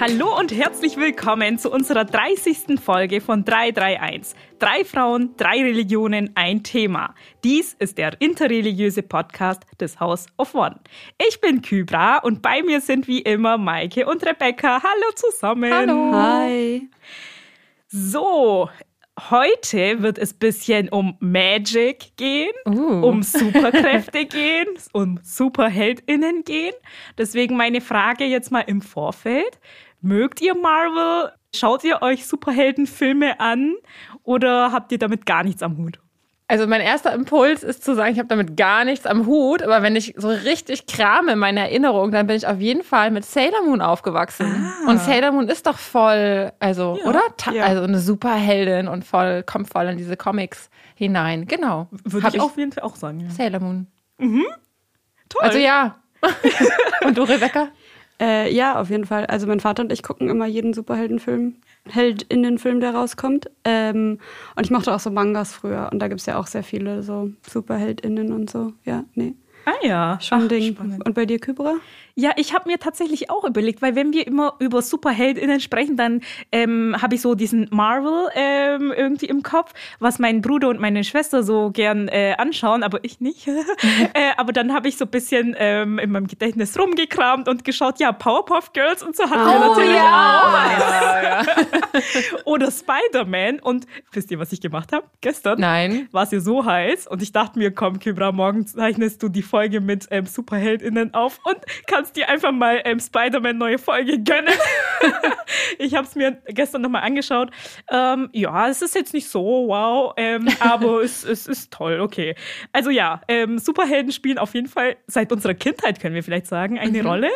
Hallo und herzlich willkommen zu unserer 30. Folge von 331. Drei Frauen, drei Religionen, ein Thema. Dies ist der interreligiöse Podcast des House of One. Ich bin Kybra und bei mir sind wie immer Maike und Rebecca. Hallo zusammen. Hallo. Hi. So, heute wird es bisschen um Magic gehen, Uh. um Superkräfte gehen, um Superheldinnen gehen. Deswegen meine Frage jetzt mal im Vorfeld. Mögt ihr Marvel? Schaut ihr euch Superheldenfilme an oder habt ihr damit gar nichts am Hut? Also mein erster Impuls ist zu sagen, ich habe damit gar nichts am Hut, aber wenn ich so richtig krame in meiner Erinnerung, dann bin ich auf jeden Fall mit Sailor Moon aufgewachsen. Ah. Und Sailor Moon ist doch voll, also, Ja, oder? Ta ja. Also eine Superheldin und voll, kommt voll in diese Comics hinein. Genau. Würde Hab ich auf jeden Fall auch sagen. Ja. Sailor Moon. Toll. Also ja. und du, Rebecca? Äh, ja, auf jeden Fall. Also mein Vater und ich gucken immer jeden Superheldenfilm, Heldinnenfilm, der rauskommt. Ähm, und ich mochte auch so Mangas früher. Und da gibt es ja auch sehr viele so Superheldinnen und so. Ja, nee. Ah ja, Schon Ach, Ding. spannend. Und bei dir, Kybra? Ja, ich habe mir tatsächlich auch überlegt, weil wenn wir immer über Superheldinnen sprechen, dann ähm, habe ich so diesen Marvel ähm, irgendwie im Kopf, was mein Bruder und meine Schwester so gern äh, anschauen, aber ich nicht. äh, aber dann habe ich so ein bisschen ähm, in meinem Gedächtnis rumgekramt und geschaut, ja, Powerpuff Girls und so hatten wir natürlich auch. Oder Spider-Man. Und wisst ihr, was ich gemacht habe? Gestern Nein. war es ja so heiß und ich dachte mir, komm, Kybra, morgen zeichnest du die Folge mit ähm, SuperheldInnen auf und kannst dir einfach mal ähm, Spider-Man neue Folge gönnen. ich habe es mir gestern nochmal angeschaut. Ähm, ja, es ist jetzt nicht so wow, ähm, aber es, es ist toll, okay. Also ja, ähm, Superhelden spielen auf jeden Fall seit unserer Kindheit, können wir vielleicht sagen, eine Rolle.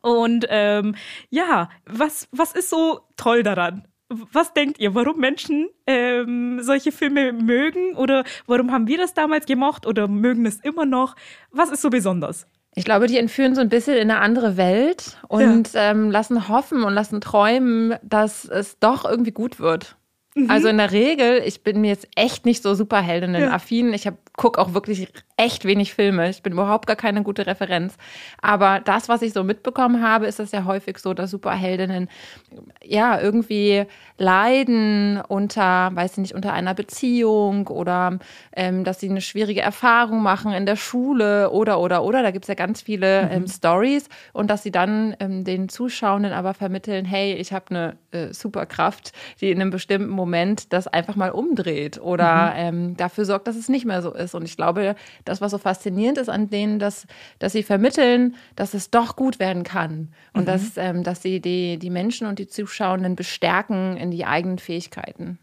Und ähm, ja, was, was ist so toll daran? Was denkt ihr, warum Menschen ähm, solche Filme mögen? Oder warum haben wir das damals gemocht oder mögen es immer noch? Was ist so besonders? Ich glaube, die entführen so ein bisschen in eine andere Welt und ähm, lassen hoffen und lassen träumen, dass es doch irgendwie gut wird. Also in der Regel, ich bin mir jetzt echt nicht so Superheldinnen-affin. Ich hab, guck auch wirklich echt wenig Filme. Ich bin überhaupt gar keine gute Referenz. Aber das, was ich so mitbekommen habe, ist es ja häufig so, dass Superheldinnen ja irgendwie leiden unter, weiß ich nicht, unter einer Beziehung oder ähm, dass sie eine schwierige Erfahrung machen in der Schule oder oder oder. Da gibt's ja ganz viele ähm, Stories und dass sie dann ähm, den Zuschauenden aber vermitteln, hey, ich habe eine äh, Superkraft, die in einem bestimmten Moment das einfach mal umdreht oder ähm, dafür sorgt, dass es nicht mehr so ist. Und ich glaube, das, was so faszinierend ist an denen, dass, dass sie vermitteln, dass es doch gut werden kann und dass, ähm, dass sie die, die Menschen und die Zuschauenden bestärken in die eigenen Fähigkeiten.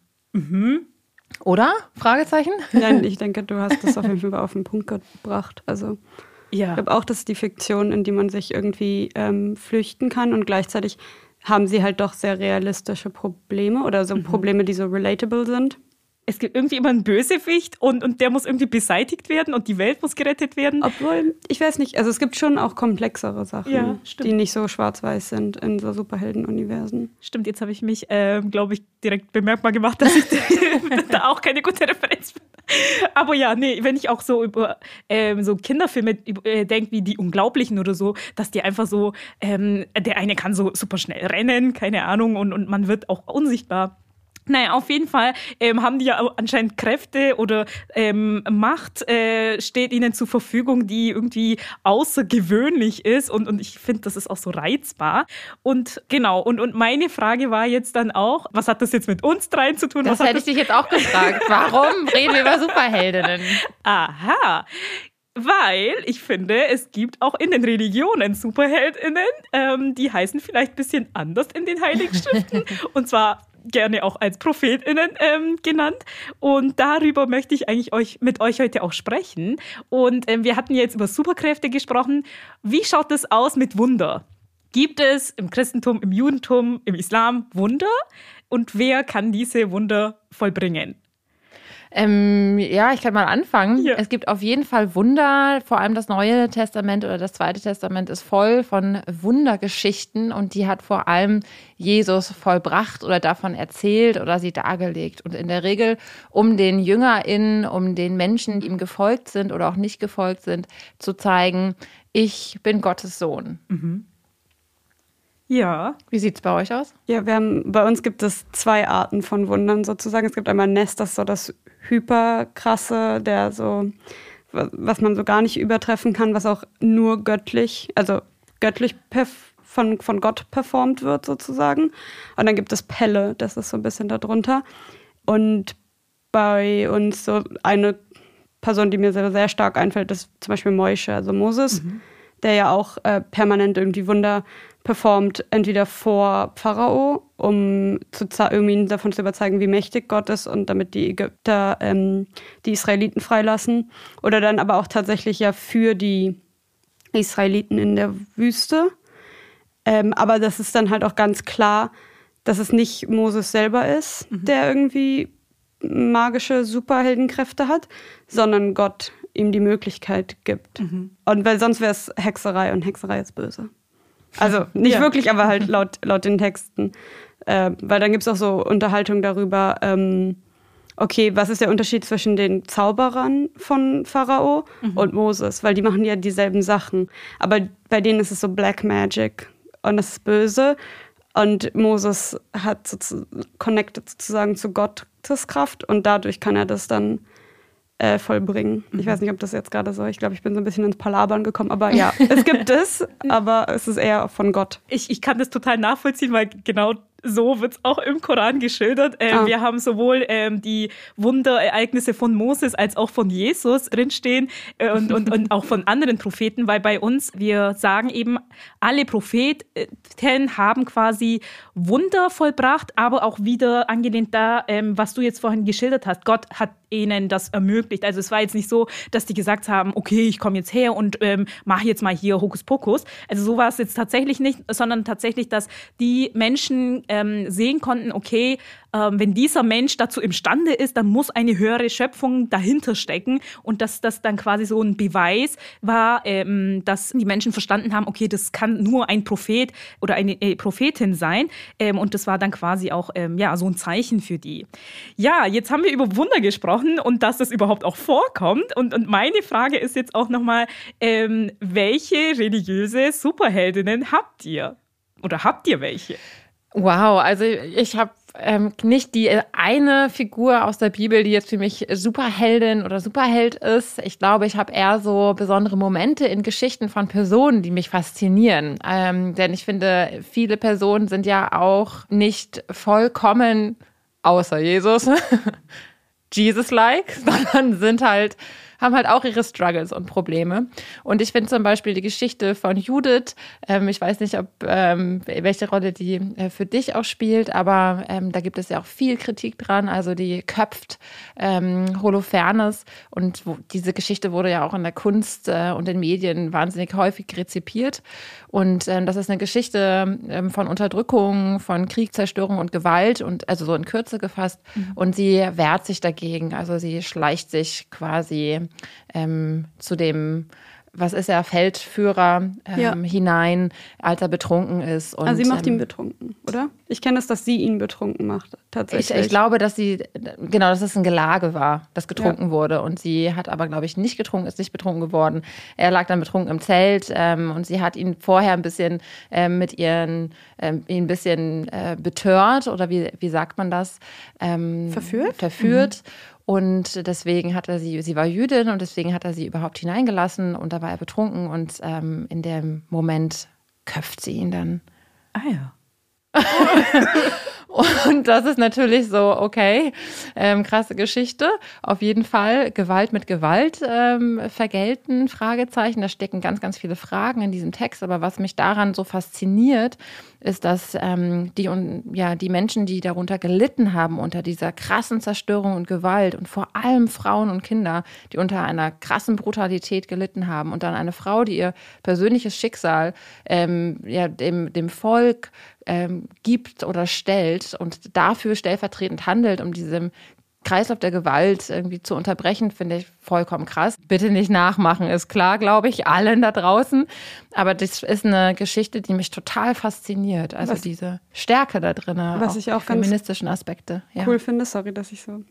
Oder? Fragezeichen? Nein, ich denke, du hast das auf jeden Fall auf den Punkt gebracht. Also Ja. ich glaube auch, das ist die Fiktion, in die man sich irgendwie ähm, flüchten kann und gleichzeitig haben sie halt doch sehr realistische Probleme oder so Probleme, die so relatable sind. Es gibt irgendwie immer einen Bösewicht und, und der muss irgendwie beseitigt werden und die Welt muss gerettet werden. Obwohl, ich weiß nicht, also es gibt schon auch komplexere Sachen, Ja, die nicht so schwarz-weiß sind in so Superhelden-Universen. Stimmt, jetzt habe ich mich, ähm, glaube ich, direkt bemerkbar gemacht, dass ich da auch keine gute Referenz bin. Aber ja, nee, wenn ich auch so über ähm, so Kinderfilme äh, denke, wie die Unglaublichen oder so, dass die einfach so, ähm, der eine kann so super schnell rennen, keine Ahnung, und, und man wird auch unsichtbar. Naja, auf jeden Fall ähm, haben die ja anscheinend Kräfte oder ähm, Macht äh, steht ihnen zur Verfügung, die irgendwie außergewöhnlich ist und, und ich finde, das ist auch so reizbar. Und genau, und, und meine Frage war jetzt dann auch, was hat das jetzt mit uns dreien zu tun? Das hätte ich dich jetzt auch gefragt. Warum reden wir über Superheldinnen? Aha. Weil ich finde, es gibt auch in den Religionen SuperheldInnen, ähm, die heißen vielleicht ein bisschen anders in den Heiligen Schriften. und zwar gerne auch als ProphetInnen ähm, genannt. Und darüber möchte ich eigentlich euch, mit euch heute auch sprechen. Und ähm, wir hatten jetzt über Superkräfte gesprochen. Wie schaut es aus mit Wunder? Gibt es im Christentum, im Judentum, im Islam Wunder? Und wer kann diese Wunder vollbringen? Ähm, ja, ich kann mal anfangen. Ja. Es gibt auf jeden Fall Wunder. Vor allem das Neue Testament oder das Zweite Testament ist voll von Wundergeschichten und die hat vor allem Jesus vollbracht oder davon erzählt oder sie dargelegt. Und in der Regel um den JüngerInnen, um den Menschen, die ihm gefolgt sind oder auch nicht gefolgt sind, zu zeigen, ich bin Gottes Sohn. Ja. Wie sieht es bei euch aus? Ja, wir haben, bei uns gibt es zwei Arten von Wundern sozusagen. Es gibt einmal Nest, das ist so das hyperkrasse, der so, was man so gar nicht übertreffen kann, was auch nur göttlich, also göttlich von, von Gott performt wird sozusagen. Und dann gibt es Pelle, das ist so ein bisschen darunter. Und bei uns so eine Person, die mir sehr, sehr stark einfällt, ist zum Beispiel Moische, also Moses, mhm. Der ja auch äh, permanent irgendwie Wunder performt, entweder vor Pharao, um zu irgendwie davon zu überzeugen, wie mächtig Gott ist und damit die Ägypter ähm, die Israeliten freilassen. Oder dann aber auch tatsächlich ja für die Israeliten in der Wüste. Ähm, aber das ist dann halt auch ganz klar, dass es nicht Moses selber ist, mhm. der irgendwie magische Superheldenkräfte hat, sondern Gott ihm die Möglichkeit gibt. Mhm. Und weil sonst wäre es Hexerei und Hexerei ist böse. Also nicht ja. wirklich, aber halt laut, laut den Texten. Äh, weil dann gibt es auch so Unterhaltung darüber, ähm, okay, was ist der Unterschied zwischen den Zauberern von Pharao mhm. und Moses? Weil die machen ja dieselben Sachen. Aber bei denen ist es so Black Magic und das ist böse. Und Moses hat sozusagen, connected sozusagen zu Gottes Kraft und dadurch kann er das dann äh, vollbringen. Ich weiß mhm. nicht, ob das jetzt gerade so, ich glaube, ich bin so ein bisschen ins Palabern gekommen, aber ja, es gibt es, aber es ist eher von Gott. Ich, ich kann das total nachvollziehen, weil genau so wird es auch im Koran geschildert. Ähm, ah. Wir haben sowohl ähm, die Wunderereignisse von Moses als auch von Jesus drinstehen äh, und, und, und auch von anderen Propheten, weil bei uns, wir sagen eben, alle Propheten haben quasi Wunder vollbracht, aber auch wieder angelehnt da, ähm, was du jetzt vorhin geschildert hast. Gott hat ihnen das ermöglicht. Also es war jetzt nicht so, dass die gesagt haben, okay, ich komme jetzt her und ähm, mache jetzt mal hier Hokuspokus. Also so war es jetzt tatsächlich nicht, sondern tatsächlich, dass die Menschen ähm, sehen konnten, okay, ähm, wenn dieser Mensch dazu imstande ist, dann muss eine höhere Schöpfung dahinter stecken und dass das dann quasi so ein Beweis war, ähm, dass die Menschen verstanden haben, okay, das kann nur ein Prophet oder eine äh, Prophetin sein ähm, und das war dann quasi auch ähm, ja so ein Zeichen für die. Ja, jetzt haben wir über Wunder gesprochen und dass das überhaupt auch vorkommt und, und meine Frage ist jetzt auch nochmal, ähm, welche religiöse Superheldinnen habt ihr? Oder habt ihr welche? Wow, also ich habe ähm, nicht die eine Figur aus der Bibel, die jetzt für mich Superheldin oder Superheld ist. Ich glaube, ich habe eher so besondere Momente in Geschichten von Personen, die mich faszinieren. Ähm, denn ich finde, viele Personen sind ja auch nicht vollkommen, außer Jesus, Jesus-like, sondern sind halt haben halt auch ihre Struggles und Probleme. Und ich finde zum Beispiel die Geschichte von Judith, ähm, ich weiß nicht, ob ähm, welche Rolle die äh, für dich auch spielt, aber ähm, da gibt es ja auch viel Kritik dran. Also die köpft ähm, Holofernes und wo, diese Geschichte wurde ja auch in der Kunst äh, und den Medien wahnsinnig häufig rezipiert. Und ähm, das ist eine Geschichte ähm, von Unterdrückung, von Krieg, Zerstörung und Gewalt und also so in Kürze gefasst. Mhm. Und sie wehrt sich dagegen. Also sie schleicht sich quasi ähm, zu dem was ist er, Feldführer ähm, ja. hinein, als er betrunken ist. Und, also sie macht ähm, ihn betrunken, oder? Ich kenne es, dass sie ihn betrunken macht, tatsächlich. Ich, ich, glaube, dass sie, genau, dass es ein Gelage war, das getrunken ja. wurde. Und sie hat aber, glaube ich, nicht getrunken, ist nicht betrunken geworden. Er lag dann betrunken im Zelt ähm, und sie hat ihn vorher ein bisschen ähm, mit ihren, ähm, ihn ein bisschen äh, betört, oder wie, wie sagt man das? Ähm, verführt? Verführt. Mhm. Und deswegen hat er sie, sie war Jüdin und deswegen hat er sie überhaupt hineingelassen und da war er betrunken und ähm, in dem Moment köpft sie ihn dann. Ah ja. Und das ist natürlich so, okay, ähm, krasse Geschichte. Auf jeden Fall Gewalt mit Gewalt ähm, vergelten, Fragezeichen. Da stecken ganz, ganz viele Fragen in diesem Text. Aber was mich daran so fasziniert, ist, dass ähm, die, ja, die Menschen, die darunter gelitten haben, unter dieser krassen Zerstörung und Gewalt und vor allem Frauen und Kinder, die unter einer krassen Brutalität gelitten haben und dann eine Frau, die ihr persönliches Schicksal ähm, ja, dem, dem Volk ähm, gibt oder stellt und dafür stellvertretend handelt, um diesem Kreislauf der Gewalt irgendwie zu unterbrechen, finde ich vollkommen krass. Bitte nicht nachmachen, ist klar, glaube ich, allen da draußen. Aber das ist eine Geschichte, die mich total fasziniert. Also was, diese Stärke da drin, was auch ich auch feministischen Aspekte. Ja. Cool finde, sorry, dass ich so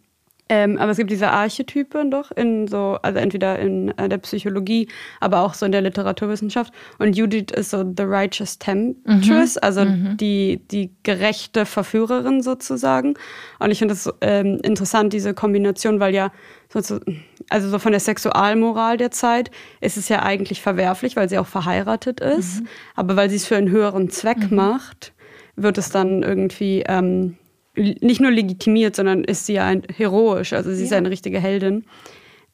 Ähm, aber es gibt diese Archetype doch in so, also entweder in äh, der Psychologie, aber auch so in der Literaturwissenschaft. Und Judith ist so the righteous temptress, mhm. also mhm. die, die gerechte Verführerin sozusagen. Und ich finde das ähm, interessant, diese Kombination, weil ja so, also so von der Sexualmoral der Zeit ist es ja eigentlich verwerflich, weil sie auch verheiratet ist. Mhm. Aber weil sie es für einen höheren Zweck mhm. macht, wird es dann irgendwie ähm, nicht nur legitimiert, sondern ist sie ja ein, heroisch. Also sie ja. ist eine richtige Heldin.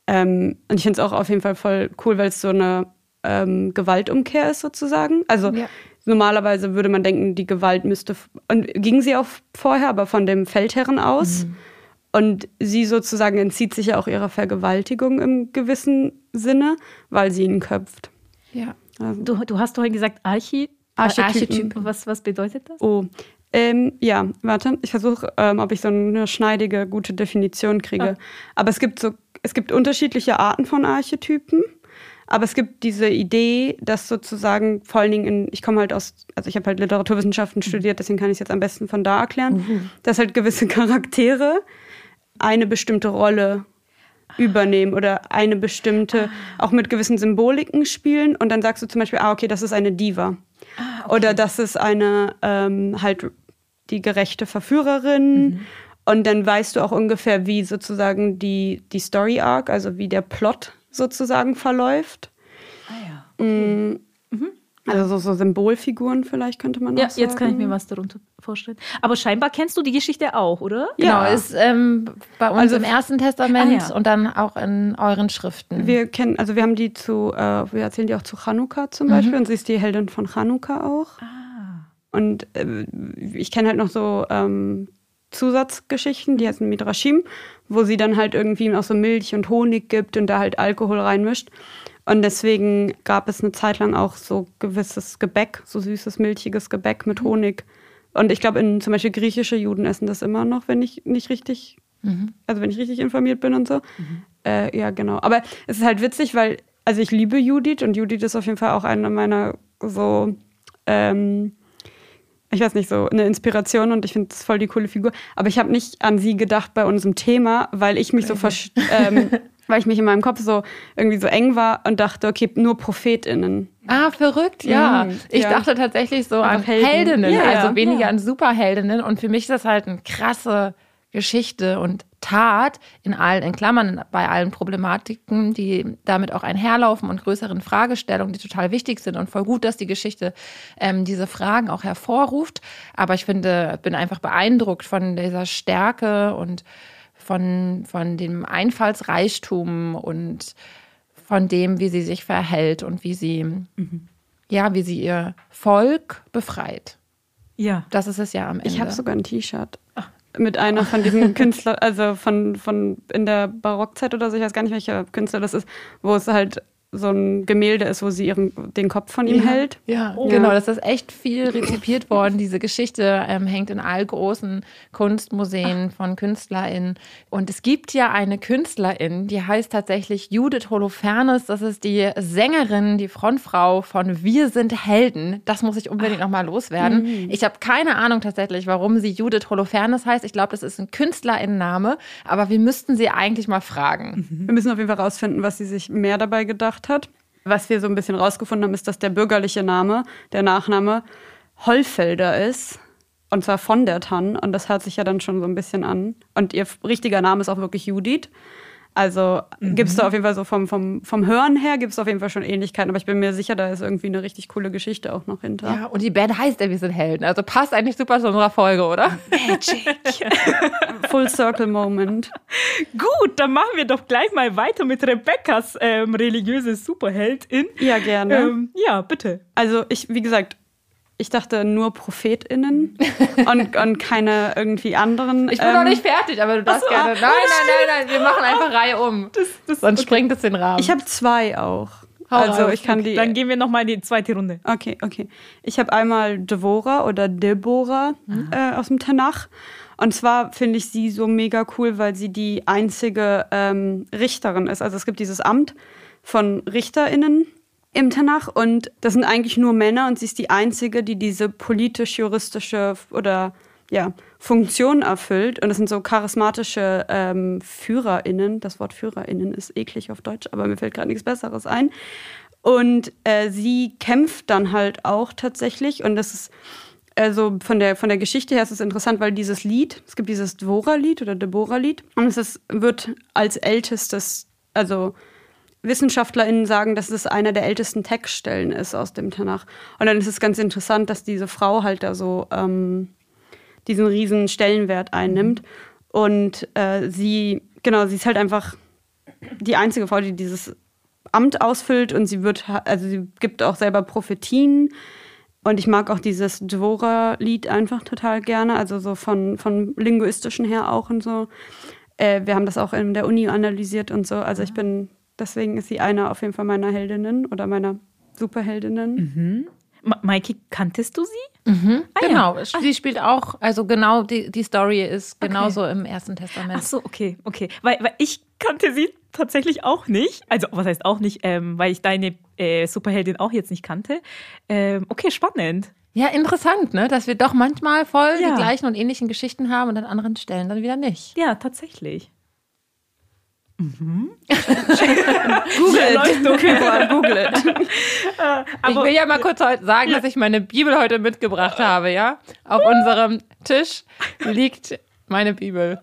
Ähm, und ich finde es auch auf jeden Fall voll cool, weil es so eine ähm, Gewaltumkehr ist sozusagen. Also ja. normalerweise würde man denken, die Gewalt müsste, und ging sie auch vorher, aber von dem Feldherren aus. Mhm. Und sie sozusagen entzieht sich ja auch ihrer Vergewaltigung im gewissen Sinne, weil sie ihn köpft. Ja. Also. Du, du hast vorhin gesagt Archi Archetypen. Archetyp. Was, was bedeutet das? Oh, ähm, ja, warte, ich versuche, ähm, ob ich so eine schneidige, gute Definition kriege. Ah. Aber es gibt so, es gibt unterschiedliche Arten von Archetypen. Aber es gibt diese Idee, dass sozusagen vor allen Dingen in, ich komme halt aus, also ich habe halt Literaturwissenschaften mhm. studiert, deswegen kann ich es jetzt am besten von da erklären, mhm. dass halt gewisse Charaktere eine bestimmte Rolle übernehmen oder eine bestimmte, ah. auch mit gewissen Symboliken spielen. Und dann sagst du zum Beispiel, ah, okay, das ist eine Diva. Ah, okay. Oder das ist eine ähm, halt die gerechte Verführerin. Mhm. Und dann weißt du auch ungefähr, wie sozusagen die, die Story Arc, also wie der Plot sozusagen verläuft. Ah ja. Okay. Mm. Mhm. Also so, so, Symbolfiguren vielleicht könnte man ja, sagen. jetzt kann ich mir was darunter vorstellen. Aber scheinbar kennst du die Geschichte auch, oder? Genau, ja. ist ähm, bei uns also, im Ersten Testament ah, ja. und dann auch in euren Schriften. Wir kennen, also wir haben die zu, äh, wir erzählen die auch zu Chanukka zum mhm. Beispiel und sie ist die Heldin von Chanukka auch. Ah. Und äh, ich kenne halt noch so ähm, Zusatzgeschichten, die heißen Midrashim, wo sie dann halt irgendwie auch so Milch und Honig gibt und da halt Alkohol reinmischt. Und deswegen gab es eine Zeit lang auch so gewisses Gebäck, so süßes, milchiges Gebäck mit mhm. Honig. Und ich glaube, zum Beispiel griechische Juden essen das immer noch, wenn ich nicht richtig, mhm. also wenn ich richtig informiert bin und so. Mhm. Äh, ja, genau. Aber es ist halt witzig, weil, also ich liebe Judith und Judith ist auf jeden Fall auch eine meiner so ähm, ich weiß nicht, so eine Inspiration und ich finde es voll die coole Figur. Aber ich habe nicht an sie gedacht bei unserem Thema, weil ich mich so ähm, weil ich mich in meinem Kopf so irgendwie so eng war und dachte, okay, nur ProphetInnen. Ah, verrückt, ja. Mhm, ich ja. dachte tatsächlich so Einfach an Helden. Heldinnen, ja, also weniger ja. an Superheldinnen. Und für mich ist das halt eine krasse Geschichte und Tat in allen, in Klammern, bei allen Problematiken, die damit auch einherlaufen und größeren Fragestellungen, die total wichtig sind und voll gut, dass die Geschichte ähm, diese Fragen auch hervorruft. Aber ich finde, bin einfach beeindruckt von dieser Stärke und von, von dem Einfallsreichtum und von dem, wie sie sich verhält und wie sie, mhm. ja, wie sie ihr Volk befreit. Ja. Das ist es ja am Ende. Ich habe sogar ein T-Shirt mit einer von diesen Künstlern, also von, von in der Barockzeit oder so, ich weiß gar nicht, welcher Künstler das ist, wo es halt so ein Gemälde ist, wo sie ihren, den Kopf von ihm ja, hält. Ja, oh. genau, das ist echt viel rezipiert worden. Diese Geschichte ähm, hängt in all großen Kunstmuseen Ach. von KünstlerInnen. Und es gibt ja eine Künstlerin, die heißt tatsächlich Judith Holofernes. Das ist die Sängerin, die Frontfrau von Wir sind Helden. Das muss ich unbedingt nochmal loswerden. Mhm. Ich habe keine Ahnung tatsächlich, warum sie Judith Holofernes heißt. Ich glaube, das ist ein KünstlerInnenname, aber wir müssten sie eigentlich mal fragen. Wir müssen auf jeden Fall rausfinden, was sie sich mehr dabei gedacht hat. Was wir so ein bisschen rausgefunden haben, ist, dass der bürgerliche Name, der Nachname, Hollfelder ist. Und zwar von der Tann. Und das hört sich ja dann schon so ein bisschen an. Und ihr richtiger Name ist auch wirklich Judith. Also mhm. gibt es da auf jeden Fall so vom, vom, vom Hören her gibt es auf jeden Fall schon Ähnlichkeiten, aber ich bin mir sicher, da ist irgendwie eine richtig coole Geschichte auch noch hinter. Ja, und die Band heißt ja, wir sind Helden. Also passt eigentlich super zu unserer Folge, oder? Magic. Full Circle Moment. Gut, dann machen wir doch gleich mal weiter mit Rebecca's ähm, religiöse Superheldin. Ja, gerne. Ähm, ja, bitte. Also ich, wie gesagt, ich dachte nur ProphetInnen und, und keine irgendwie anderen. Ich bin ähm, noch nicht fertig, aber du darfst so, gerne. Nein, nein, nein, nein, wir machen einfach Reihe um. Das, das, Sonst okay. sprengt es den Rahmen. Ich habe zwei auch. Hau also ich kann die. Dann gehen wir nochmal in die zweite Runde. Okay, okay. Ich habe einmal Devora oder Deborah mhm. äh, aus dem Tanach. Und zwar finde ich sie so mega cool, weil sie die einzige ähm, Richterin ist. Also es gibt dieses Amt von RichterInnen im Tanach und das sind eigentlich nur Männer und sie ist die einzige, die diese politisch-juristische oder ja, Funktion erfüllt. Und es sind so charismatische ähm, FührerInnen. Das Wort FührerInnen ist eklig auf Deutsch, aber mir fällt gerade nichts Besseres ein. Und äh, sie kämpft dann halt auch tatsächlich. Und das ist, also von der, von der Geschichte her ist es interessant, weil dieses Lied, es gibt dieses Dvora-Lied oder Deborah-Lied. Und es ist, wird als ältestes, also WissenschaftlerInnen sagen, dass es einer der ältesten Textstellen ist aus dem Tanach. Und dann ist es ganz interessant, dass diese Frau halt da so ähm, diesen riesen Stellenwert einnimmt. Und äh, sie, genau, sie ist halt einfach die einzige Frau, die dieses Amt ausfüllt und sie wird, also sie gibt auch selber Prophetien. Und ich mag auch dieses Dvora-Lied einfach total gerne, also so von, von linguistischen her auch und so. Äh, wir haben das auch in der Uni analysiert und so. Also ich bin, deswegen ist sie eine auf jeden Fall meiner Heldinnen oder meiner Superheldinnen. Mhm. Maiki, kanntest du sie? Mhm, ah, genau, ja. sie spielt auch, also genau, die, die Story ist genauso okay. im Ersten Testament. Ach so, okay, okay. Weil, weil ich kannte sie tatsächlich auch nicht. Also, was heißt auch nicht, ähm, weil ich deine äh, Superheldin auch jetzt nicht kannte. Ähm, okay, spannend. Ja, interessant, ne? Dass wir doch manchmal voll ja. die gleichen und ähnlichen Geschichten haben und an anderen Stellen dann wieder nicht. Ja, tatsächlich. Mhm. Google it. Google it. Äh, ich will ja mal kurz sagen, dass ich meine Bibel heute mitgebracht habe, ja? Auf unserem Tisch liegt meine Bibel.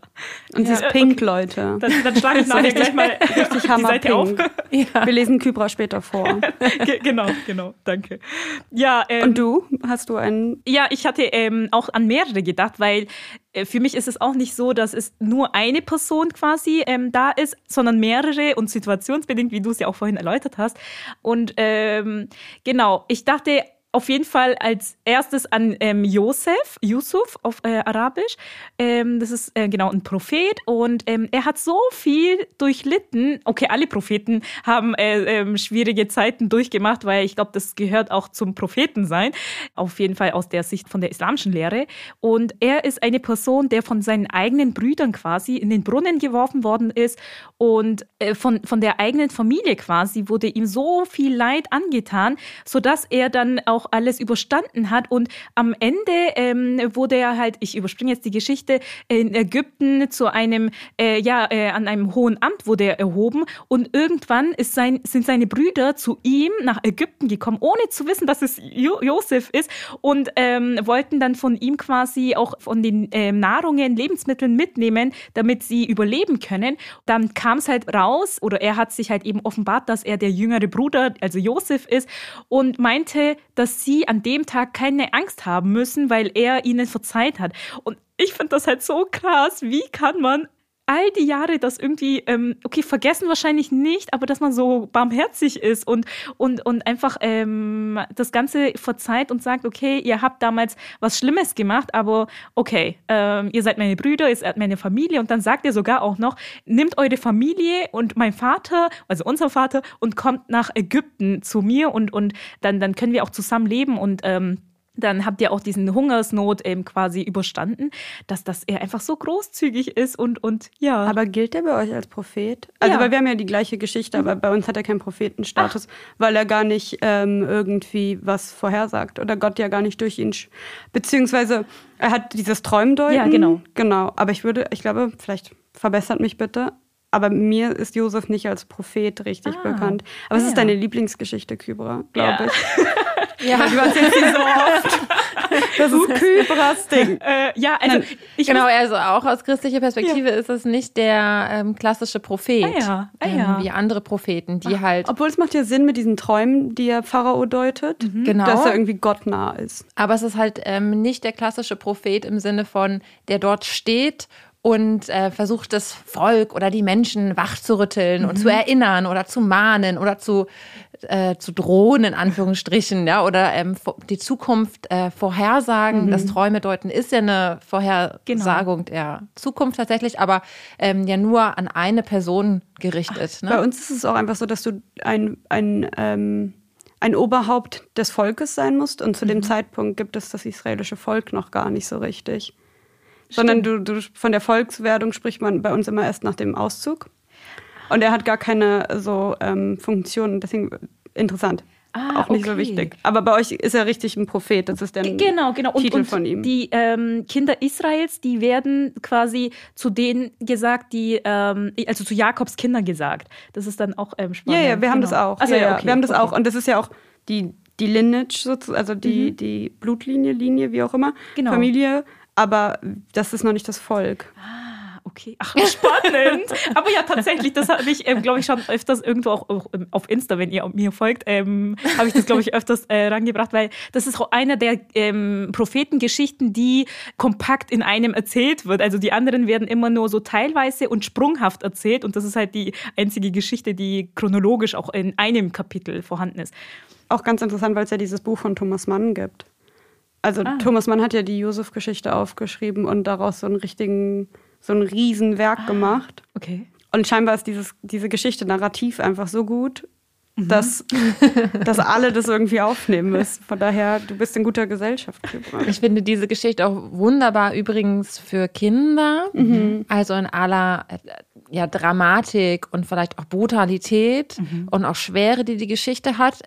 Und sie ist pink, Leute. Dann, dann schlage ich nachher gleich mal richtig Hammer die auf. Ja. Wir lesen Kybra später vor. genau, genau, danke. Ja, ähm, Und du? Hast du einen? Ja, ich hatte ähm, auch an mehrere gedacht, weil äh, für mich ist es auch nicht so, dass es nur eine Person quasi ähm, da ist, sondern mehrere und situationsbedingt, wie du es ja auch vorhin erläutert hast. Und ähm, genau, ich dachte auf jeden Fall als erstes an ähm, Josef, Yusuf auf äh, Arabisch. Ähm, das ist äh, genau ein Prophet und ähm, er hat so viel durchlitten. Okay, alle Propheten haben äh, ähm, schwierige Zeiten durchgemacht, weil ich glaube, das gehört auch zum Prophetensein. Auf jeden Fall aus der Sicht von der islamischen Lehre. Und er ist eine Person, der von seinen eigenen Brüdern quasi in den Brunnen geworfen worden ist und äh, von, von der eigenen Familie quasi wurde ihm so viel Leid angetan, sodass er dann auch auch alles überstanden hat. Und am Ende ähm, wurde er halt, ich überspringe jetzt die Geschichte, in Ägypten zu einem, äh, ja, äh, an einem hohen Amt wurde er erhoben. Und irgendwann ist sein, sind seine Brüder zu ihm nach Ägypten gekommen, ohne zu wissen, dass es jo Josef ist und ähm, wollten dann von ihm quasi auch von den äh, Nahrungen, Lebensmitteln mitnehmen, damit sie überleben können. Dann kam es halt raus oder er hat sich halt eben offenbart, dass er der jüngere Bruder, also Josef ist und meinte, dass dass sie an dem Tag keine Angst haben müssen, weil er ihnen verzeiht hat. Und ich finde das halt so krass. Wie kann man all die Jahre das irgendwie, ähm, okay, vergessen wahrscheinlich nicht, aber dass man so barmherzig ist und, und, und einfach ähm, das Ganze verzeiht und sagt, okay, ihr habt damals was Schlimmes gemacht, aber okay, ähm, ihr seid meine Brüder, ihr seid meine Familie. Und dann sagt er sogar auch noch, nimmt eure Familie und mein Vater, also unser Vater, und kommt nach Ägypten zu mir und, und dann, dann können wir auch zusammen leben. Und ähm, dann habt ihr auch diesen Hungersnot ähm, quasi überstanden, dass das er einfach so großzügig ist und, und ja. Aber gilt der bei euch als Prophet? Also, ja. weil wir haben ja die gleiche Geschichte, aber bei uns hat er keinen Prophetenstatus, Ach. weil er gar nicht ähm, irgendwie was vorhersagt oder Gott ja gar nicht durch ihn. Beziehungsweise er hat dieses Träumdeuten. Ja, genau. Genau. Aber ich würde, ich glaube, vielleicht verbessert mich bitte, aber mir ist Josef nicht als Prophet richtig ah, bekannt. Aber es ja. ist deine Lieblingsgeschichte, Kybra, glaube ja. ich. ja, du hast jetzt so oft. Das ist Kybras Ding. Äh, ja, also ich genau, also auch aus christlicher Perspektive ja. ist es nicht der ähm, klassische Prophet, ah, ja. Ah, ähm, wie andere Propheten, die Ach, halt. Obwohl es macht ja Sinn mit diesen Träumen, die der Pharao deutet, mhm. genau. dass er irgendwie gottnah ist. Aber es ist halt ähm, nicht der klassische Prophet im Sinne von, der dort steht und äh, versucht das Volk oder die Menschen wachzurütteln mhm. und zu mhm. erinnern oder zu mahnen oder zu, äh, zu drohen, in Anführungsstrichen, ja, oder ähm, die Zukunft äh, vorhersagen. Mhm. Das Träume deuten ist ja eine Vorhersagung genau. der Zukunft tatsächlich, aber ähm, ja nur an eine Person gerichtet. Ne? Bei uns ist es auch einfach so, dass du ein, ein ähm ein Oberhaupt des Volkes sein musst. Und zu mhm. dem Zeitpunkt gibt es das israelische Volk noch gar nicht so richtig. Sondern du, du, von der Volkswerdung spricht man bei uns immer erst nach dem Auszug. Und er hat gar keine so ähm, Funktion, deswegen interessant. ah, auch nicht okay. so wichtig. Aber bei euch ist er richtig ein Prophet. Das ist der genau, genau. Titel und, von ihm. Die ähm, Kinder Israels, die werden quasi zu denen gesagt, die ähm, also zu Jakobs Kindern gesagt. Das ist dann auch ähm, spannend. Ja, ja, wir haben genau. das auch. Also, ja, ja, okay, wir haben das okay. auch. Und das ist ja auch die die Lineage sozusagen, also die, mhm. die Blutlinie, Linie, wie auch immer, genau. Familie, aber das ist noch nicht das Volk. Ah, okay. Ach, spannend. aber ja, tatsächlich, das habe ich, ähm, glaube ich, schon öfters irgendwo auch, auch ähm, auf Insta, wenn ihr mir folgt, ähm, habe ich das, glaube ich, öfters äh, rangebracht, weil das ist auch einer der ähm, Prophetengeschichten, die kompakt in einem erzählt wird. Also die anderen werden immer nur so teilweise und sprunghaft erzählt und das ist halt die einzige Geschichte, die chronologisch auch in einem Kapitel vorhanden ist. Auch ganz interessant, weil es ja dieses Buch von Thomas Mann gibt. Also ah. Thomas Mann hat ja die Josef-Geschichte aufgeschrieben und daraus so einen richtigen, so ein Riesenwerk ah. gemacht. Okay. Und scheinbar ist dieses, diese Geschichte narrativ einfach so gut, mhm. dass, dass alle das irgendwie aufnehmen müssen. Von daher, du bist in guter Gesellschaft. Ich finde diese Geschichte auch wunderbar übrigens für Kinder. Mhm. Also in aller ja, Dramatik und vielleicht auch Brutalität mhm. und auch Schwere, die die Geschichte hat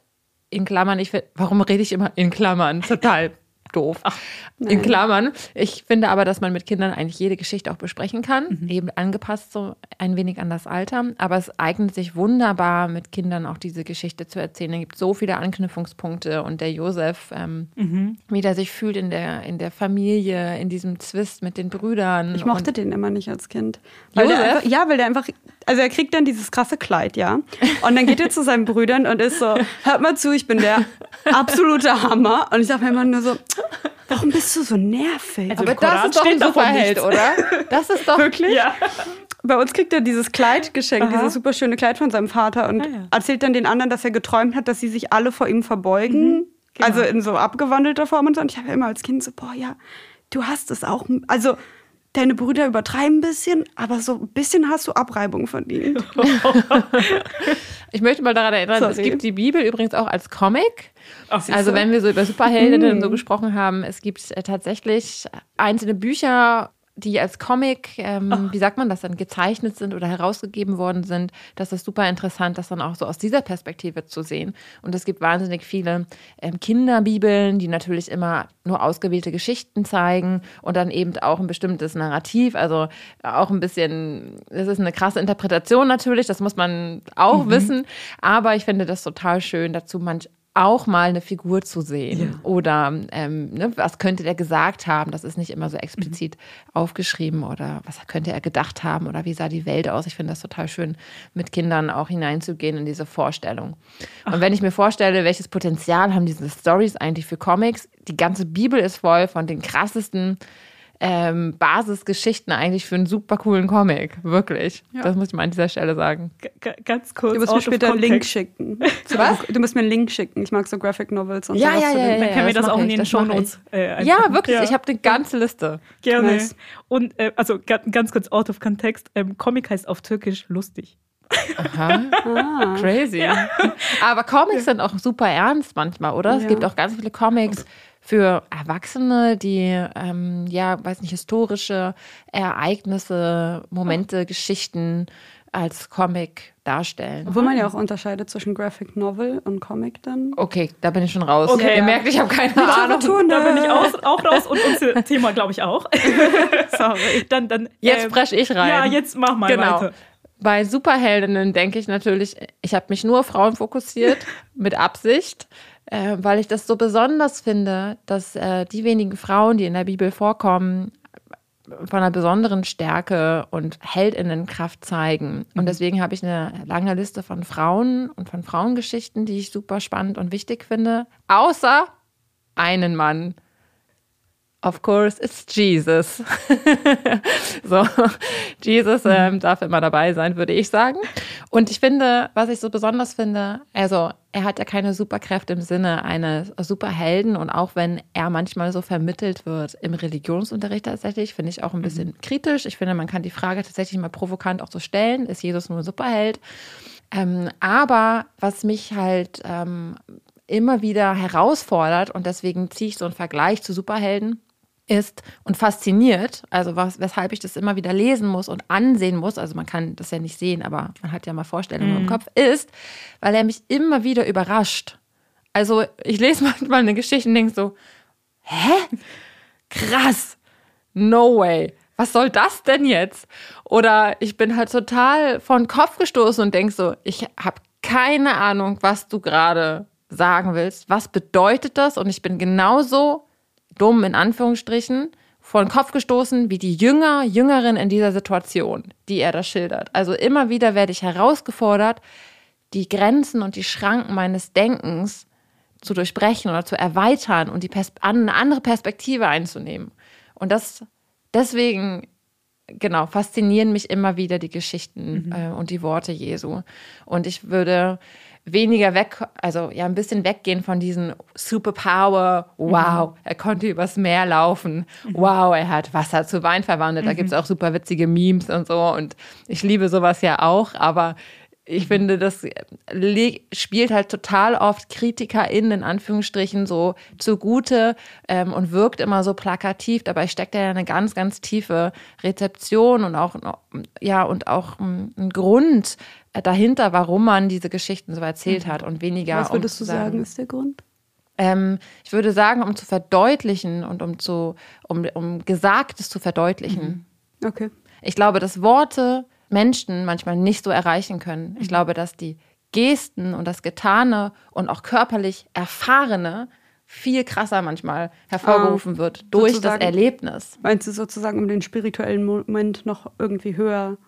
in Klammern, ich finde, warum rede ich immer in Klammern? Total doof. Ach, in Klammern. Ich finde aber, dass man mit Kindern eigentlich jede Geschichte auch besprechen kann, mhm. eben angepasst so ein wenig an das Alter. Aber es eignet sich wunderbar, mit Kindern auch diese Geschichte zu erzählen. Es gibt so viele Anknüpfungspunkte und der Josef, ähm, mhm. wie der sich fühlt in der, in der Familie, in diesem Zwist mit den Brüdern. Ich mochte den immer nicht als Kind. Weil Josef? Einfach, ja, weil der einfach, also er kriegt dann dieses krasse Kleid, ja. Und dann geht er zu seinen Brüdern und ist so, hört mal zu, ich bin der absolute Hammer. Und ich sage mir immer nur so, Warum bist du so nervig? Also Aber das ist doch ein Superheld, oder? Das ist doch wirklich. Ja. Bei uns kriegt er dieses Kleid geschenkt, Aha. dieses super schöne Kleid von seinem Vater und ah, ja. erzählt dann den anderen, dass er geträumt hat, dass sie sich alle vor ihm verbeugen. Mhm, genau. Also in so abgewandelter Form und so. Und ich habe ja immer als Kind so, boah, ja, du hast es auch. Also deine Brüder übertreiben ein bisschen, aber so ein bisschen hast du Abreibung verdient. ich möchte mal daran erinnern, Sorry. es gibt die Bibel übrigens auch als Comic. Ach, also wenn wir so über Superheldinnen mm. so gesprochen haben, es gibt äh, tatsächlich einzelne Bücher die als Comic, ähm, wie sagt man das dann, gezeichnet sind oder herausgegeben worden sind, das ist super interessant, das dann auch so aus dieser Perspektive zu sehen. Und es gibt wahnsinnig viele ähm, Kinderbibeln, die natürlich immer nur ausgewählte Geschichten zeigen und dann eben auch ein bestimmtes Narrativ, also auch ein bisschen, das ist eine krasse Interpretation natürlich, das muss man auch mhm. wissen, aber ich finde das total schön, dazu manch auch mal eine Figur zu sehen. Ja. Oder ähm, ne, was könnte der gesagt haben? Das ist nicht immer so explizit mhm. aufgeschrieben oder was könnte er gedacht haben oder wie sah die Welt aus? Ich finde das total schön, mit Kindern auch hineinzugehen in diese Vorstellung. Ach. Und wenn ich mir vorstelle, welches Potenzial haben diese Stories eigentlich für Comics, die ganze Bibel ist voll von den krassesten ähm, Basisgeschichten eigentlich für einen super coolen Comic. Wirklich. Ja. Das muss ich mal an dieser Stelle sagen. G ganz kurz. Du musst mir später einen Link schicken. Was? Du musst mir einen Link schicken. Ich mag so Graphic Novels und ja, sowas. Ja, ja, ja, Dann können wir das, das auch in den Show Notes. Äh, ja, wirklich. Ja. Ich habe eine ganze Liste. Gerne. Nice. Und äh, also ganz kurz out of context. Ähm, Comic heißt auf Türkisch lustig. Aha. Ah. Crazy. Ja. Aber Comics sind auch super ernst manchmal, oder? Es gibt auch ganz viele Comics für Erwachsene, die ähm, ja, weiß nicht, historische Ereignisse, Momente, oh. Geschichten als Comic darstellen. Obwohl man ja auch unterscheidet zwischen Graphic Novel und Comic dann. Okay, da bin ich schon raus. Okay, ihr merkt, ich habe keine Ahnung. Tun, da bin ich auch, auch raus und unser Thema, glaube ich, auch. Sorry. Dann, dann, jetzt ähm, spreche ich rein. Ja, jetzt mach mal genau. weiter. Bei Superheldinnen denke ich natürlich, ich habe mich nur auf Frauen fokussiert, mit Absicht äh, weil ich das so besonders finde, dass äh, die wenigen Frauen, die in der Bibel vorkommen, von einer besonderen Stärke und Heldinnenkraft zeigen. Und mhm. deswegen habe ich eine lange Liste von Frauen und von Frauengeschichten, die ich super spannend und wichtig finde, außer einen Mann, Of course, it's Jesus. so, Jesus ähm, darf immer dabei sein, würde ich sagen. Und ich finde, was ich so besonders finde, also er hat ja keine Superkräfte im Sinne eines Superhelden und auch wenn er manchmal so vermittelt wird im Religionsunterricht tatsächlich, finde ich auch ein bisschen mhm. kritisch. Ich finde, man kann die Frage tatsächlich mal provokant auch so stellen, ist Jesus nur ein Superheld? Ähm, aber was mich halt ähm, immer wieder herausfordert und deswegen ziehe ich so einen Vergleich zu Superhelden, ist und fasziniert, also was, weshalb ich das immer wieder lesen muss und ansehen muss, also man kann das ja nicht sehen, aber man hat ja mal Vorstellungen mhm. im Kopf, ist, weil er mich immer wieder überrascht. Also ich lese manchmal eine Geschichte und denke so, hä? Krass. No way. Was soll das denn jetzt? Oder ich bin halt total von Kopf gestoßen und denke so, ich habe keine Ahnung, was du gerade sagen willst. Was bedeutet das? Und ich bin genauso dumm in Anführungsstrichen vor den Kopf gestoßen wie die Jünger, Jüngerin in dieser Situation, die er da schildert. Also immer wieder werde ich herausgefordert, die Grenzen und die Schranken meines Denkens zu durchbrechen oder zu erweitern und die Pers eine andere Perspektive einzunehmen. Und das deswegen genau faszinieren mich immer wieder die Geschichten mhm. äh, und die Worte Jesu. Und ich würde weniger weg, also ja, ein bisschen weggehen von diesen Superpower, wow, mhm. er konnte übers Meer laufen, wow, er hat Wasser zu Wein verwandelt. Da mhm. gibt es auch super witzige Memes und so. Und ich liebe sowas ja auch, aber ich finde, das spielt halt total oft KritikerInnen in Anführungsstrichen so zugute ähm, und wirkt immer so plakativ. Dabei steckt ja eine ganz, ganz tiefe Rezeption und auch, ja, und auch ähm, ein Grund dahinter, warum man diese Geschichten so erzählt mhm. hat und weniger. Was würdest um du sagen, sagen, ist der Grund? Ähm, ich würde sagen, um zu verdeutlichen und um zu, um, um Gesagtes zu verdeutlichen. Mhm. Okay. Ich glaube, dass Worte Menschen manchmal nicht so erreichen können. Ich mhm. glaube, dass die Gesten und das Getane und auch körperlich Erfahrene viel krasser manchmal hervorgerufen ah, wird durch das Erlebnis. Meinst du sozusagen, um den spirituellen Moment noch irgendwie höher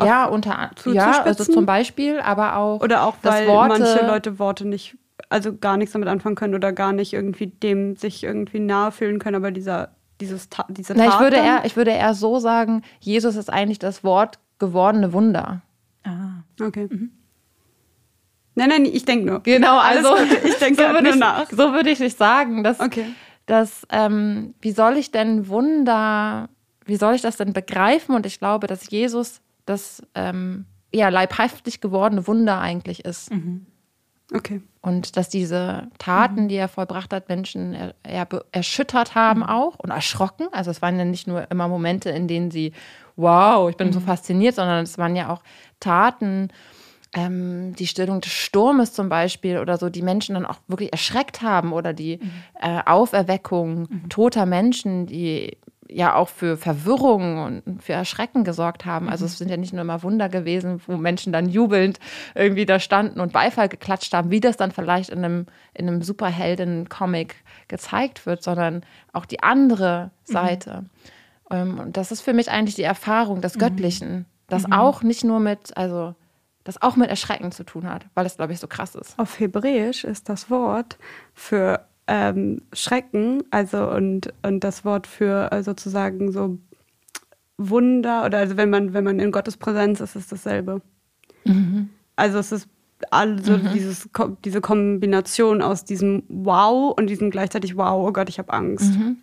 ja, unter ja, also zum Beispiel, aber auch oder auch weil Worte, manche Leute Worte nicht, also gar nichts damit anfangen können oder gar nicht irgendwie dem sich irgendwie nahe fühlen können, aber dieser dieses diese Na, ich würde eher ich würde eher so sagen, Jesus ist eigentlich das Wort gewordene Wunder. Ah, okay. Mhm. Nein, nein, ich denke nur. Genau, also ich denke so halt nur nach. So würde ich nicht sagen, dass, okay. dass ähm, wie soll ich denn Wunder, wie soll ich das denn begreifen? Und ich glaube, dass Jesus das ähm, ja leibhaftig gewordene Wunder eigentlich ist. Mhm. Okay. Und dass diese Taten, mhm. die er vollbracht hat, Menschen er, er, erschüttert haben mhm. auch und erschrocken. Also es waren ja nicht nur immer Momente, in denen sie wow, ich bin mhm. so fasziniert, sondern es waren ja auch Taten, ähm, die Stillung des Sturmes zum Beispiel oder so, die Menschen dann auch wirklich erschreckt haben oder die mhm. äh, Auferweckung mhm. toter Menschen, die ja auch für Verwirrung und für Erschrecken gesorgt haben. Also es mhm. sind ja nicht nur immer Wunder gewesen, wo Menschen dann jubelnd irgendwie da standen und Beifall geklatscht haben, wie das dann vielleicht in einem, in einem Superhelden-Comic gezeigt wird, sondern auch die andere mhm. Seite. Mhm. Ähm, und das ist für mich eigentlich die Erfahrung des mhm. Göttlichen, das mhm. auch nicht nur mit, also das auch mit Erschrecken zu tun hat, weil es, glaube ich, so krass ist. Auf Hebräisch ist das Wort für ähm, Schrecken, also und, und das Wort für äh, sozusagen so Wunder oder also wenn man, wenn man in Gottes Präsenz ist, ist dasselbe. Mhm. Also es ist also mhm. dieses, diese Kombination aus diesem Wow und diesem gleichzeitig Wow, oh Gott, ich habe Angst. Mhm.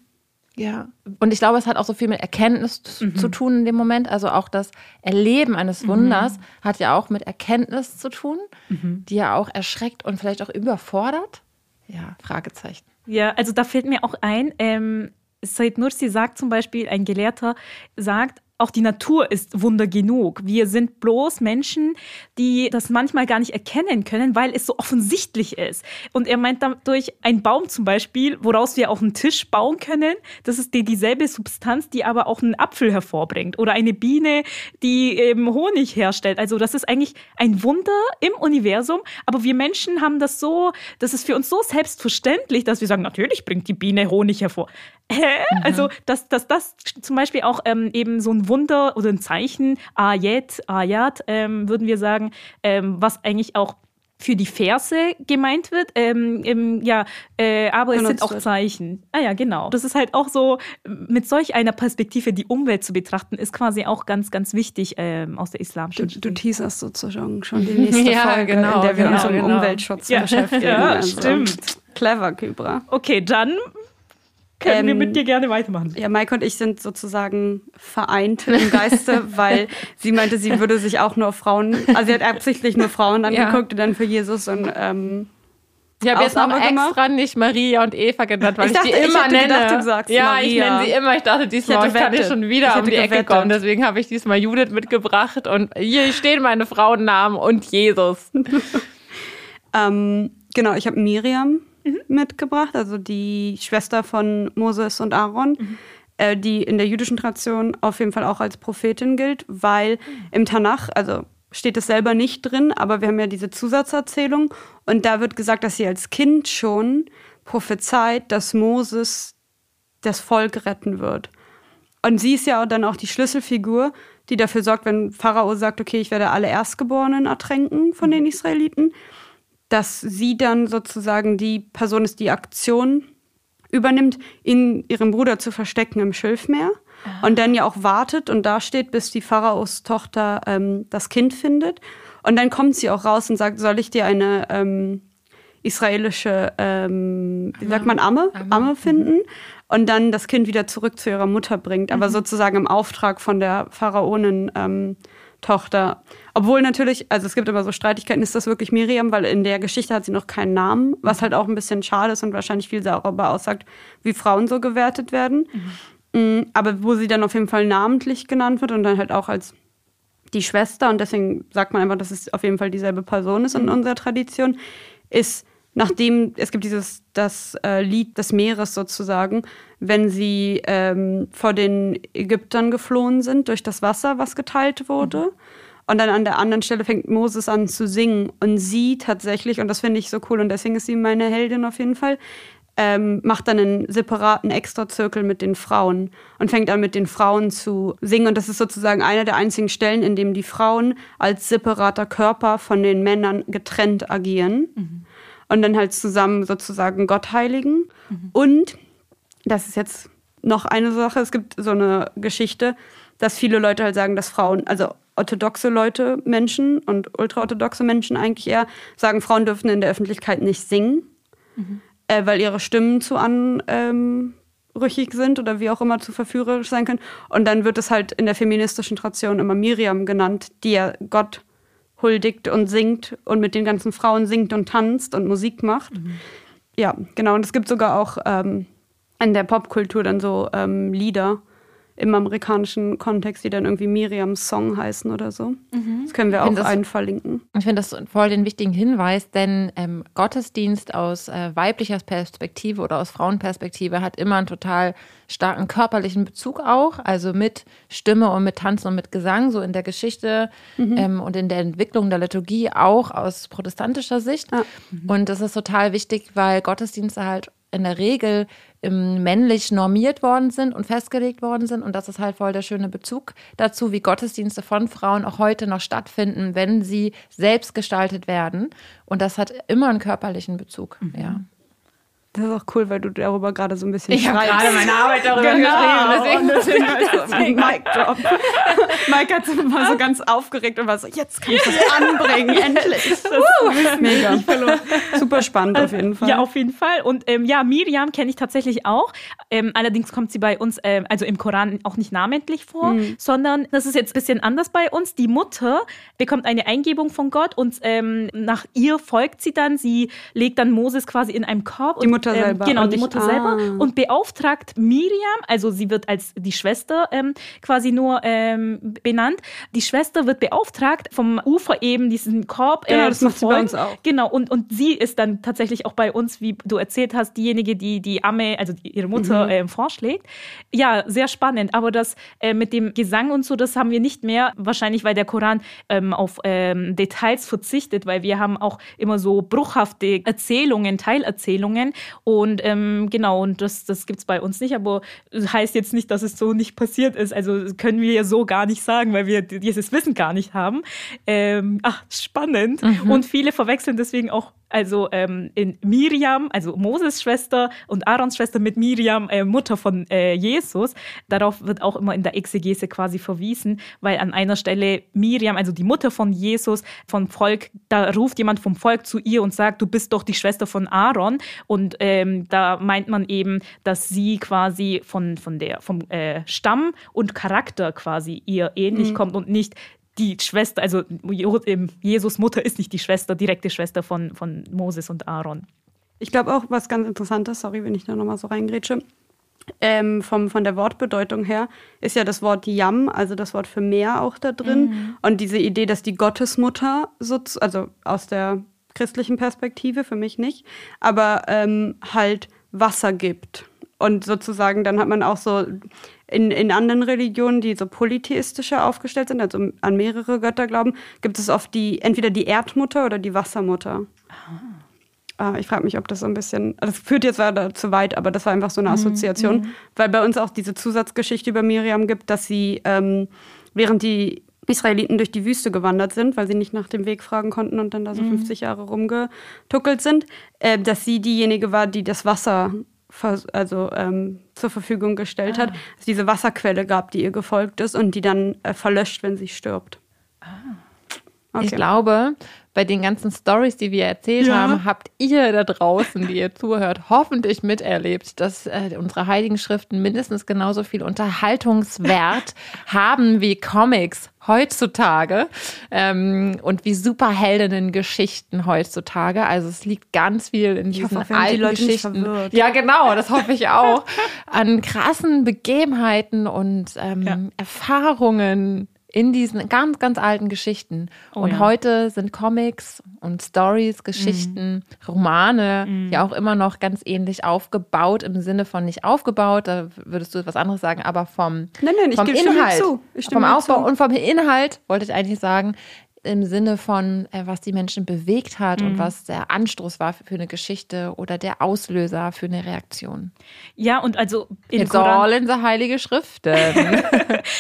Ja. Und ich glaube, es hat auch so viel mit Erkenntnis mhm. zu tun in dem Moment. Also auch das Erleben eines Wunders mhm. hat ja auch mit Erkenntnis zu tun, mhm. die ja auch erschreckt und vielleicht auch überfordert. Ja, Fragezeichen. Ja, also da fällt mir auch ein, ähm, Said Nursi sagt zum Beispiel, ein Gelehrter sagt, auch die Natur ist Wunder genug. Wir sind bloß Menschen, die das manchmal gar nicht erkennen können, weil es so offensichtlich ist. Und er meint dadurch ein Baum zum Beispiel, woraus wir auch einen Tisch bauen können. Das ist die, dieselbe Substanz, die aber auch einen Apfel hervorbringt. Oder eine Biene, die eben Honig herstellt. Also das ist eigentlich ein Wunder im Universum. Aber wir Menschen haben das so, das ist für uns so selbstverständlich, dass wir sagen, natürlich bringt die Biene Honig hervor. Hä? Mhm. Also, dass, dass das zum Beispiel auch ähm, eben so ein Wunder oder ein Zeichen, Ayat, Ayat, ähm, würden wir sagen, ähm, was eigentlich auch für die Verse gemeint wird. Ähm, ähm, ja, äh, aber es sind auch Zeichen. Ah ja, genau. Das ist halt auch so, mit solch einer Perspektive die Umwelt zu betrachten, ist quasi auch ganz, ganz wichtig ähm, aus der islamischen Du, du teaserst sozusagen schon die nächste ja, Folge, genau, in der wir genau, uns um genau. Umweltschutz ja. beschäftigen. Ja, also. stimmt. Clever, Kybra. Okay, dann können ähm, wir mit dir gerne weitermachen. Ja, Maike und ich sind sozusagen vereint im Geiste, weil sie meinte, sie würde sich auch nur Frauen, also sie hat absichtlich nur Frauen angeguckt ja. und dann für Jesus und ähm, ich habe jetzt auch extra gemacht. nicht Maria und Eva genannt, weil ich, dachte, ich die immer ich nenne. Gedacht, du sagst ja, Maria. ich nenne sie immer. Ich dachte, diesmal ich, ich kann ich schon wieder um die gewettet. Ecke kommen. Deswegen habe ich diesmal Judith mitgebracht und hier stehen meine Frauennamen und Jesus. ähm, genau, ich habe Miriam mhm. mitgebracht, also die Schwester von Moses und Aaron. Mhm äh, die in der jüdischen Tradition auf jeden Fall auch als Prophetin gilt, weil mhm. im Tanach, also steht es selber nicht drin, aber wir haben ja diese Zusatzerzählung und da wird gesagt, dass sie als Kind schon prophezeit, dass Moses das Volk retten wird. Und sie ist ja dann auch die Schlüsselfigur, die dafür sorgt, wenn Pharao sagt, okay, ich werde alle Erstgeborenen ertränken von den Israeliten, dass sie dann sozusagen die Person ist, die Aktion übernimmt, ihn ihrem Bruder zu verstecken im Schilfmeer ah. und dann ja auch wartet und da steht, bis die Pharaos Tochter ähm, das Kind findet. Und dann kommt sie auch raus und sagt, soll ich dir eine ähm, israelische, ähm, wie sagt man, Amme, Amme finden? Mhm. Und dann das Kind wieder zurück zu ihrer Mutter bringt, aber mhm. sozusagen im Auftrag von der Pharaonin. Tochter. Obwohl natürlich, also es gibt immer so Streitigkeiten, ist das wirklich Miriam, weil in der Geschichte hat sie noch keinen Namen, was halt auch ein bisschen schade ist und wahrscheinlich viel darüber aussagt, wie Frauen so gewertet werden. Mhm. Aber wo sie dann auf jeden Fall namentlich genannt wird und dann halt auch als die Schwester und deswegen sagt man einfach, dass es auf jeden Fall dieselbe Person ist in mhm. unserer Tradition, ist nachdem es gibt dieses das äh, Lied des Meeres sozusagen, wenn sie ähm, vor den Ägyptern geflohen sind durch das Wasser, was geteilt wurde. Mhm. Und dann an der anderen Stelle fängt Moses an zu singen und sie tatsächlich, und das finde ich so cool und deswegen ist sie meine Heldin auf jeden Fall, ähm, macht dann einen separaten Extrazirkel mit den Frauen und fängt an mit den Frauen zu singen. Und das ist sozusagen eine der einzigen Stellen, in dem die Frauen als separater Körper von den Männern getrennt agieren. Mhm und dann halt zusammen sozusagen Gott heiligen. Mhm. Und das ist jetzt noch eine Sache, es gibt so eine Geschichte, dass viele Leute halt sagen, dass Frauen, also orthodoxe Leute, Menschen und ultraorthodoxe Menschen eigentlich eher sagen, Frauen dürfen in der Öffentlichkeit nicht singen, mhm. äh, weil ihre Stimmen zu anrüchig ähm, sind oder wie auch immer zu verführerisch sein können. Und dann wird es halt in der feministischen Tradition immer Miriam genannt, die ja Gott huldigt und singt und mit den ganzen Frauen singt und tanzt und Musik macht. Mhm. Ja, genau. Und es gibt sogar auch ähm, in der Popkultur dann so ähm, Lieder, im amerikanischen Kontext, die dann irgendwie Miriams Song heißen oder so. Mhm. Das können wir auch einen verlinken. Ich finde das voll den wichtigen Hinweis, denn ähm, Gottesdienst aus äh, weiblicher Perspektive oder aus Frauenperspektive hat immer einen total starken körperlichen Bezug auch, also mit Stimme und mit Tanzen und mit Gesang, so in der Geschichte mhm. ähm, und in der Entwicklung der Liturgie auch aus protestantischer Sicht. Ja. Mhm. Und das ist total wichtig, weil Gottesdienste halt in der Regel männlich normiert worden sind und festgelegt worden sind. Und das ist halt voll der schöne Bezug dazu, wie Gottesdienste von Frauen auch heute noch stattfinden, wenn sie selbst gestaltet werden. Und das hat immer einen körperlichen Bezug. Mhm. Ja. Das ist auch cool, weil du darüber gerade so ein bisschen Ich habe gerade meine Arbeit darüber genau. geschrieben. Deswegen, deswegen, deswegen Mic Drop. Mike hat immer so ganz aufgeregt und war so, jetzt kann ich das anbringen, endlich. Das ist mega. Super spannend auf jeden Fall. Ja, auf jeden Fall. Und ähm, ja, Miriam kenne ich tatsächlich auch. Ähm, allerdings kommt sie bei uns, ähm, also im Koran auch nicht namentlich vor, mhm. sondern das ist jetzt ein bisschen anders bei uns. Die Mutter bekommt eine Eingebung von Gott und ähm, nach ihr folgt sie dann. Sie legt dann Moses quasi in einem Korb. Die Mutter Mutter ähm, selber. Genau, die Mutter ah. selber. Und beauftragt Miriam, also sie wird als die Schwester ähm, quasi nur ähm, benannt. Die Schwester wird beauftragt, vom Ufer eben diesen Korb äh, genau, das macht sie bei uns auch. Genau, und, und sie ist dann tatsächlich auch bei uns, wie du erzählt hast, diejenige, die die Amme, also ihre Mutter mhm. äh, vorschlägt. Ja, sehr spannend. Aber das äh, mit dem Gesang und so, das haben wir nicht mehr. Wahrscheinlich, weil der Koran ähm, auf ähm, Details verzichtet, weil wir haben auch immer so bruchhafte Erzählungen, Teilerzählungen. Und ähm, genau, und das, das gibt es bei uns nicht, aber das heißt jetzt nicht, dass es so nicht passiert ist. Also können wir ja so gar nicht sagen, weil wir dieses Wissen gar nicht haben. Ähm, ach, spannend. Mhm. Und viele verwechseln deswegen auch also ähm, in Miriam, also Moses Schwester und Aarons Schwester mit Miriam, äh, Mutter von äh, Jesus. Darauf wird auch immer in der Exegese quasi verwiesen, weil an einer Stelle Miriam, also die Mutter von Jesus, vom Volk, da ruft jemand vom Volk zu ihr und sagt, du bist doch die Schwester von Aaron. Und ähm, da meint man eben, dass sie quasi von, von der, vom äh, Stamm und Charakter quasi ihr ähnlich mhm. kommt und nicht die Schwester, also Jesus Mutter ist nicht die Schwester, direkte Schwester von, von Moses und Aaron. Ich glaube auch, was ganz Interessantes, sorry, wenn ich da nochmal so reingrätsche, ähm, vom, von der Wortbedeutung her ist ja das Wort Yam, also das Wort für Meer auch da drin. Mhm. Und diese Idee, dass die Gottesmutter, so, also aus der christlichen Perspektive, für mich nicht, aber ähm, halt Wasser gibt. Und sozusagen, dann hat man auch so in, in anderen Religionen, die so polytheistischer aufgestellt sind, also an mehrere Götter glauben, gibt es oft die, entweder die Erdmutter oder die Wassermutter. Ah. Ich frage mich, ob das so ein bisschen, das führt jetzt leider zu weit, aber das war einfach so eine Assoziation, mhm. weil bei uns auch diese Zusatzgeschichte über Miriam gibt, dass sie, ähm, während die Israeliten durch die Wüste gewandert sind, weil sie nicht nach dem Weg fragen konnten und dann da so mhm. 50 Jahre rumgetuckelt sind, äh, dass sie diejenige war, die das Wasser also ähm, zur Verfügung gestellt ah. hat, es diese Wasserquelle gab, die ihr gefolgt ist und die dann äh, verlöscht, wenn sie stirbt. Ah. Okay. Ich glaube, bei den ganzen Stories, die wir erzählt ja. haben, habt ihr da draußen, die ihr zuhört, hoffentlich miterlebt, dass äh, unsere heiligen Schriften mindestens genauso viel Unterhaltungswert haben wie Comics heutzutage ähm, und wie Superheldinnen-Geschichten heutzutage. Also es liegt ganz viel in diesen hoffe, alten die Geschichten. Ja, genau, das hoffe ich auch. An krassen Begebenheiten und ähm, ja. Erfahrungen in diesen ganz, ganz alten Geschichten. Oh, und ja. heute sind Comics und Stories, Geschichten, mhm. Romane mhm. ja auch immer noch ganz ähnlich aufgebaut, im Sinne von nicht aufgebaut, da würdest du etwas anderes sagen, aber vom, nein, nein, vom Inhalt, vom Aufbau zu. und vom Inhalt, wollte ich eigentlich sagen, im Sinne von, äh, was die Menschen bewegt hat mhm. und was der Anstoß war für, für, eine Geschichte oder der Auslöser für eine Reaktion. Ja, und also in It's Koran all in the Heilige Schriften.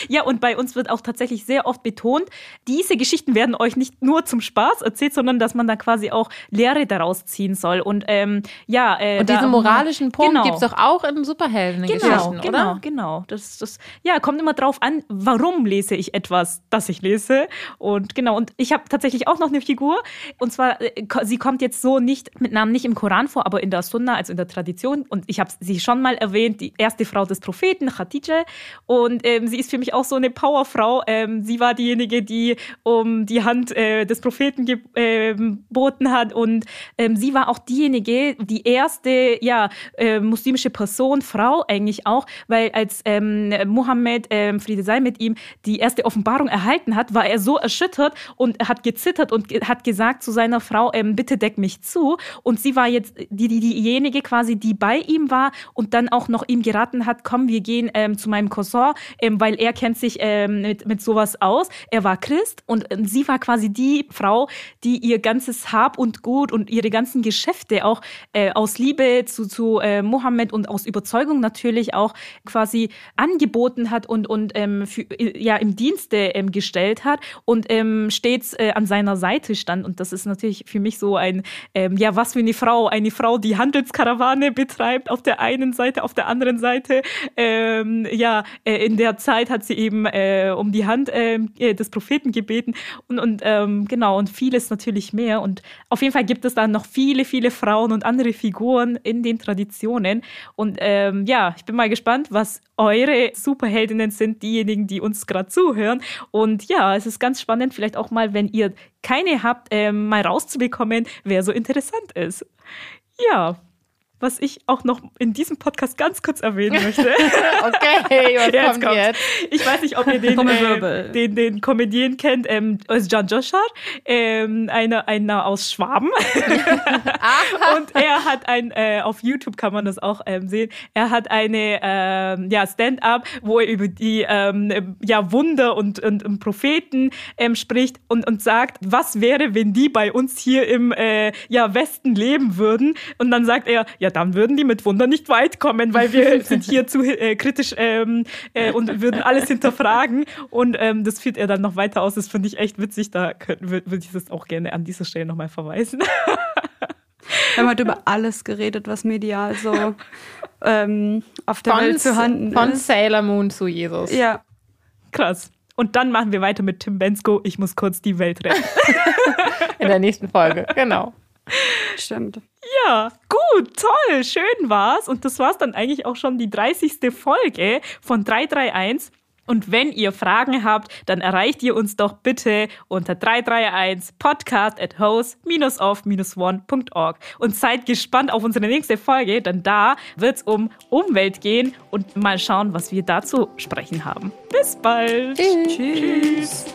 ja, und bei uns wird auch tatsächlich sehr oft betont, diese Geschichten werden euch nicht nur zum Spaß erzählt, sondern dass man da quasi auch Lehre daraus ziehen soll. Und ähm, ja, äh, und diesen moralischen Punkt genau. gibt es doch auch in Superhelden-Geschichten, genau, oder? Genau, genau. Das, das, ja, kommt immer drauf an, warum lese ich etwas, das ich lese. Und genau, und ich habe tatsächlich auch noch eine Figur. Und zwar, äh, sie kommt jetzt so nicht mit Namen nicht im Koran vor, aber in der Sunna, also in der Tradition. Und ich habe sie schon mal erwähnt, die erste Frau des Propheten, Khadija. Und ähm, sie ist für mich auch so eine Powerfrau. Ähm, sie war diejenige, die um die Hand äh, des Propheten geboten ähm, hat. Und ähm, sie war auch diejenige, die erste ja, äh, muslimische Person, Frau eigentlich auch, weil als ähm, Mohammed, ähm, Friede sei mit ihm, die erste Offenbarung erhalten hat, war er so erschüttert und hat gezittert und hat gesagt zu seiner Frau, ähm, bitte deck mich zu. Und sie war jetzt die, die, diejenige quasi, die bei ihm war und dann auch noch ihm geraten hat, komm, wir gehen ähm, zu meinem Cousin, ähm, weil er kennt sich ähm, mit, mit sowas aus. Er war Christ und ähm, sie war quasi die Frau, die ihr ganzes Hab und Gut und ihre ganzen Geschäfte auch äh, aus Liebe zu, zu äh, Mohammed und aus Überzeugung natürlich auch quasi angeboten hat und, und ähm, für, ja, im Dienste gestellt hat und steht stets äh, an seiner Seite stand. Und das ist natürlich für mich so ein, ähm, ja, was für eine Frau. Eine Frau, die Handelskarawane betreibt auf der einen Seite, auf der anderen Seite. Ähm, ja, äh, in der Zeit hat sie eben äh, um die Hand ähm, äh, des Propheten gebeten und, und ähm, genau, und vieles natürlich mehr. Und auf jeden Fall gibt es dann noch viele, viele Frauen und andere Figuren in den Traditionen. Und ähm, ja, ich bin mal gespannt, was eure Superheldinnen sind, diejenigen, die uns gerade zuhören. Und ja, es ist ganz spannend, vielleicht auch mal, wenn ihr keine habt, ähm, mal rauszubekommen, wer so interessant ist. Ja, was ich auch noch in diesem Podcast ganz kurz erwähnen möchte. okay, was jetzt kommt, kommt jetzt? Ich weiß nicht, ob ihr den, äh, den, den Comedian kennt, ähm, Jan Joshar, ähm, einer, einer aus Schwaben. und er hat ein, äh, auf YouTube kann man das auch ähm, sehen, er hat eine ähm, ja, Stand-up, wo er über die ähm, ja, Wunder und, und, und Propheten ähm, spricht und, und sagt, was wäre, wenn die bei uns hier im äh, ja, Westen leben würden. Und dann sagt er, ja, dann würden die mit Wunder nicht weit kommen, weil wir sind hier zu äh, kritisch ähm, äh, und würden alles hinterfragen. Und ähm, das führt er dann noch weiter aus. Das finde ich echt witzig. Da würde ich das auch gerne an dieser Stelle nochmal verweisen. Wir haben heute über alles geredet, was medial so ähm, auf der von, Welt zu handeln Von Sailor Moon zu Jesus. Ja. Krass. Und dann machen wir weiter mit Tim Bensko. Ich muss kurz die Welt retten. In der nächsten Folge, genau. Stimmt. Ja, gut, toll, schön war's. Und das war's dann eigentlich auch schon die 30. Folge von 331. Und wenn ihr Fragen habt, dann erreicht ihr uns doch bitte unter 331 podcast at host-off-one.org. Und seid gespannt auf unsere nächste Folge, denn da wird's um Umwelt gehen und mal schauen, was wir dazu sprechen haben. Bis bald. Tschüss. Tschüss.